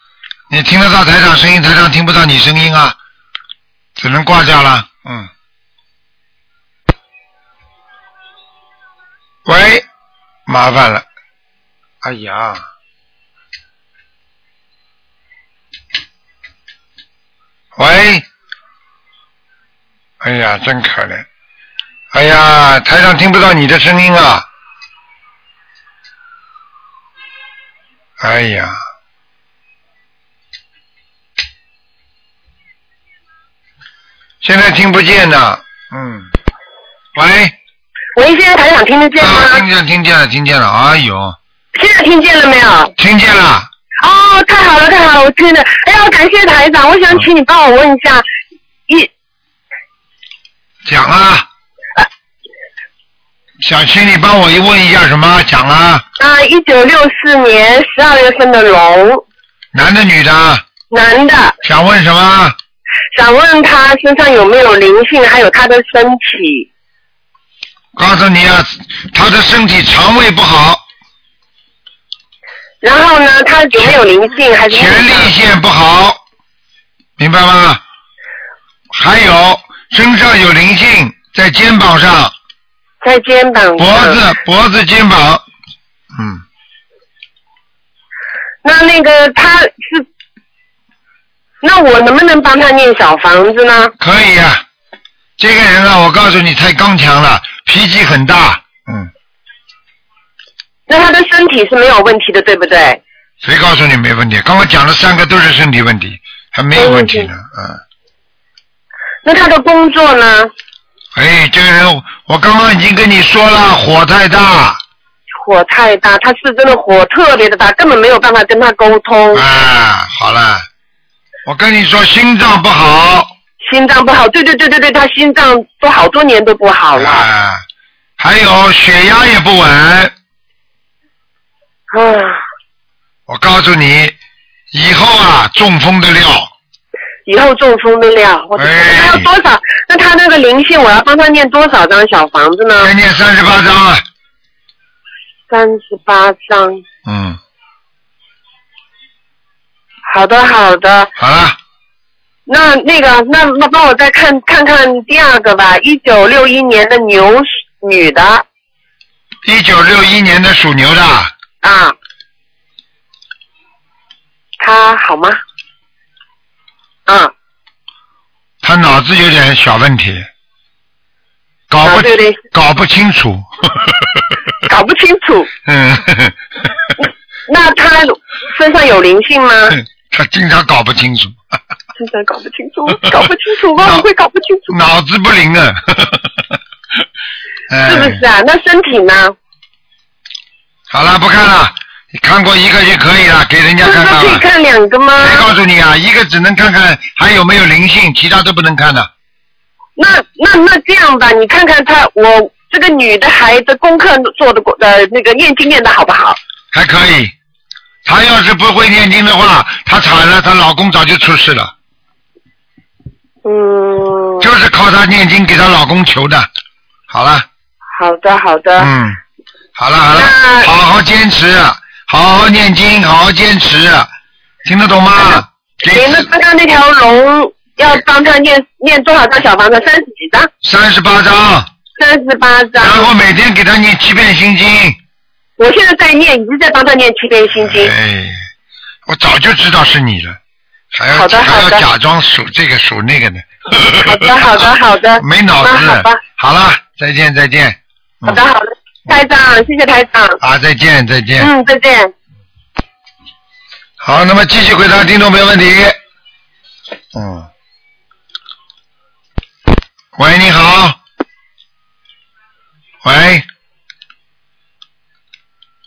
你听得到台长声音，台长听不到你声音啊，只能挂掉了。嗯。喂，麻烦了。哎呀。喂，哎呀，真可怜！哎呀，台上听不到你的声音啊！哎呀，现在听不见呢。嗯，喂，喂，现在台长听得见吗？啊，听见听见了，听见了。哎呦，现在听见了没有？听见了。哦，太好了，太好了，我听了。哎呀，感谢台长，我想请你帮我问一下，一讲啊。想请你帮我一问一下什么？讲啊，啊，一九六四年十二月份的龙，男的女的？男的，想问什么？想问他身上有没有灵性，还有他的身体。告诉你啊，他的身体肠胃不好，然后呢，他有没有灵性，还是前列腺不好，明白吗？还有身上有灵性，在肩膀上、在肩膀上脖子、脖子、肩膀，嗯，那那个他是，那我能不能帮他念小房子呢？可以啊。这个人啊，我告诉你，太刚强了，脾气很大，嗯，那他的身体是没有问题的，对不对？谁告诉你没问题？刚刚讲了三个都是身体问题，还没有问题呢，嗯。那他的工作呢？哎，这个人，我刚刚已经跟你说了，火太大。火太大，他是真的火特别的大，根本没有办法跟他沟通。啊，好了，我跟你说，心脏不好。心脏不好，对对对对对，他心脏都好多年都不好了。啊，还有血压也不稳。啊，我告诉你，以后啊，中风的料。以后中风的料，我的天哎那要多少？那他那个灵性，我要帮他念多少张小房子呢？再念三十八张啊。三十八张。嗯，好的好的。好了。那那个，那那帮我再看看看第二个吧，一九六一年的牛女的一九六一年的属牛的，啊，她好吗？啊，他脑子有点小问题，搞不、搞不清楚。[laughs] 搞不清楚。嗯，[laughs] 那他身上有灵性吗？[laughs] 他经常搞不清楚，经常搞不清楚，搞不清楚，我怎么会搞不清楚？脑子不灵啊。哎是不是啊？那身体呢？好了，不看了，你看过一个就可以了，给人家看看可以看两个吗？谁告诉你啊？一个只能看看还有没有灵性，其他都不能看的。那那那这样吧，你看看她，我这个女的孩子功课做的呃那个念经念的好不好？还可以。她要是不会念经的话，她惨了，她老公早就出事了。嗯。就是靠她念经给她老公求的。好了，好的好的。嗯，好了好了，好好坚持，好好念经，好好坚持，听得懂吗？给那刚刚那条龙要帮他念念多少张小房子？三十几张？三十八张，三十八张。然后每天给他念七遍心经。我现在在念，一直在帮他念七遍心经。哎，我早就知道是你了，还要还要假装数这个数那个呢。好的，好的，好的。[laughs] 没脑子好吧，好了，再见再见。好的，好的。台长，谢谢台长。啊，再见再见。嗯，再见。好，那么继续回答听众朋友问题。嗯。喂，你好。喂。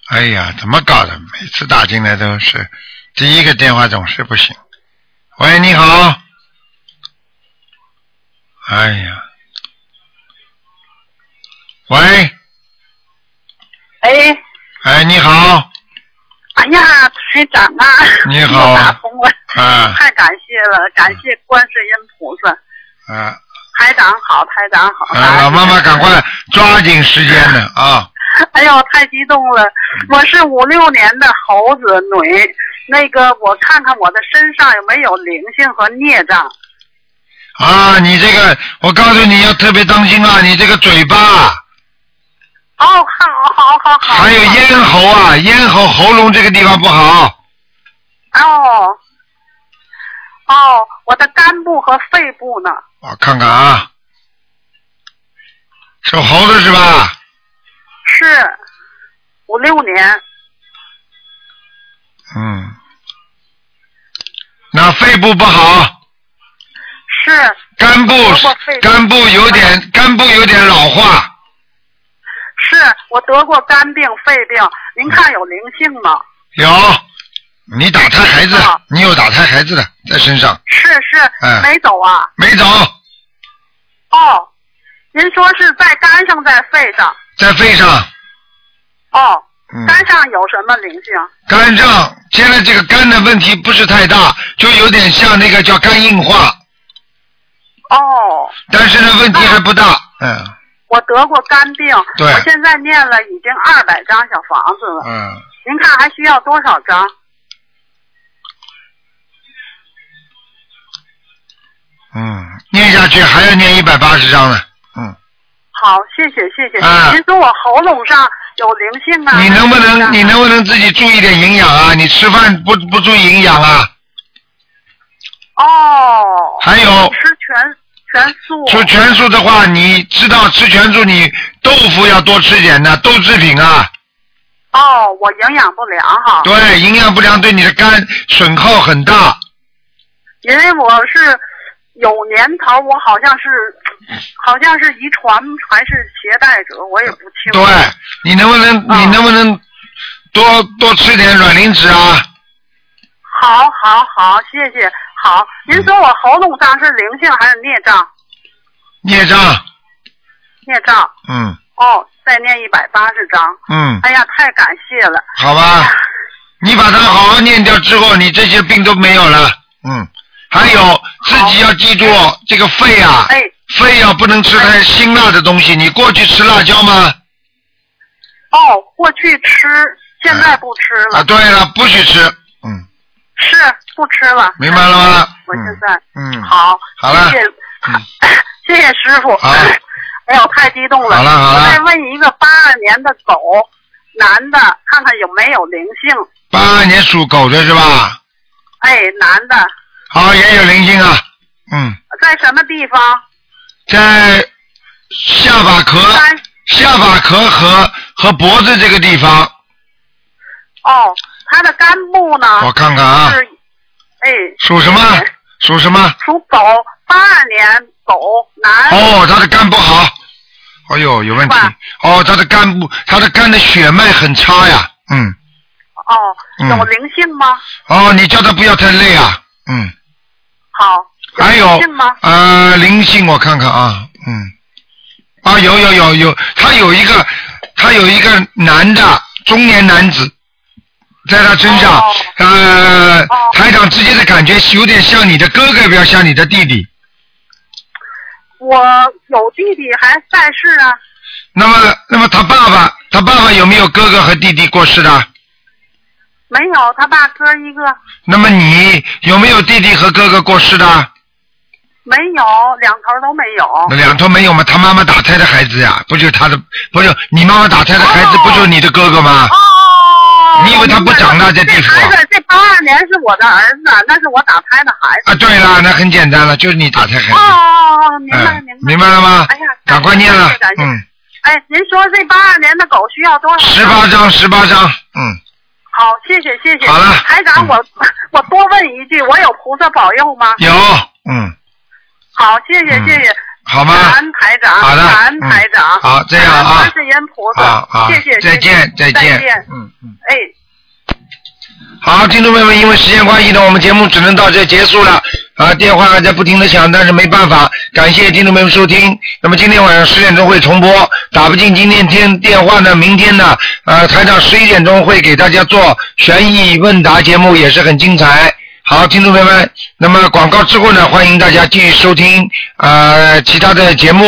哎呀，怎么搞的？每次打进来都是第一个电话总是不行。喂，你好。哎呀。喂，你好，哎呀，台长啊，你好。[laughs] 打通了，啊。太感谢了，感谢观世音菩萨，啊，台长好，台长好，啊，老妈妈赶快抓紧时间呢啊！[laughs] 哎呦，太激动了！我是五六年的猴子女，那个我看看我的身上有没有灵性和孽障。啊，你这个，我告诉你要特别当心啊！你这个嘴巴，哦，好好好好。还有咽喉啊，咽喉喉咙这个地方不好。哦，哦，我的肝部和肺部呢？我看看啊，属猴子是吧？是五六年。嗯，那肺部不好，是。肝部肝部有点肝部有点老化，是我得过肝病、肺病，您看有灵性吗？有，你打胎孩子，啊你有打胎孩子的在身上，是是，哎没走啊。没走，哦，您说是在肝上，在肺上？在肺上，哦，嗯，肝上有什么灵性？肝上现在这个肝的问题不是太大，就有点像那个叫肝硬化，哦，但是呢问题还不大，嗯我得过肝病，对我现在念了已经二百张小房子了，嗯，您看还需要多少张？嗯，念下去还要念一百八十张呢，嗯，好，谢谢谢谢。啊您说我喉咙上有灵性啊？你能不能你能不能自己注意点营养啊？你吃饭不不注意营养啊？哦。还有吃全全素。吃全素的话，你知道吃全素你豆腐要多吃点的，豆制品啊，哦，我营养不良哈。对，营养不良对你的肝损耗很大。因为我是有年头，我好像是好像是遗传还是携带者，我也不清楚。对，你能不能、你能不能多多吃点卵磷脂啊？好，好，好，谢谢。好，您说我喉咙上是灵性还是孽障？孽障，孽障。嗯哦，再念一百八十章。嗯，哎呀，太感谢了。好吧，[laughs] 你把它好好念掉之后，你这些病都没有了。嗯，还有自己要记住这个肺啊，哎，肺啊不能吃太辛辣的东西。你过去吃辣椒吗？哦，过去吃，现在不吃了。啊，对了，不许吃。嗯，是不吃了。明白了吗？我现在嗯，好，好了谢谢，嗯谢谢师傅。好哎呦，太激动了。好了好了我再问一个八二年的狗，男的，看看有没有灵性。八二年属狗的是吧？哎，男的，好，也有灵性啊。嗯，在什么地方？在下巴壳、下巴壳和和脖子这个地方，哦，他的肝部呢？我看看啊是，哎。属什么？属什么？属狗，八二年狗男。哦，他的肝不好。哎呦，有问题。哦，他的肝部，他的肝的血脉很差呀。嗯。哦，嗯有灵性吗？哦，你叫他不要太累啊。嗯。好。还有灵性吗？呃，灵性我看看啊，嗯，啊有有有有，他有一个他有一个男的中年男子，在他身上，哦呃，台长直接的感觉有点像你的哥哥，不要像你的弟弟。我有弟弟还在世啊。那么那么他爸爸他爸爸有没有哥哥和弟弟过世的？没有，他爸哥一个。那么你有没有弟弟和哥哥过世的？没有，两头都没有。那两头没有吗？他妈妈打胎的孩子呀，不就是他的？不是你妈妈打胎的孩子，不就是你的哥哥吗？哦。你以为他不长大这地府啊？孩子，这八二年是我的儿子，那是我打胎的孩子。啊，对了，那很简单了，就是你打胎孩子。哦哦哦，明白了明白。明白了吗哎呀，赶快念了嗯。哎，您说这八二年的狗需要多少？十八张，十八张，嗯，好，谢谢谢谢。好了台长，我我多问一句，我有菩萨保佑吗？有，嗯，好，谢谢嗯谢谢。好吗感恩台长，好的感恩台长。嗯好这样啊感恩观世音菩萨，好好谢谢，再见谢谢再见再见。嗯嗯。哎。好，听众朋友们，因为时间关系呢，我们节目只能到这结束了。啊，电话还在不停的响，但是没办法，感谢听众朋友们收听。那么今天晚上十点钟会重播，打不进今天天电话呢，明天呢，呃，台长十一点钟会给大家做悬疑问答节目，也是很精彩。好，听众朋友们，那么广告之后呢，欢迎大家继续收听呃其他的节目。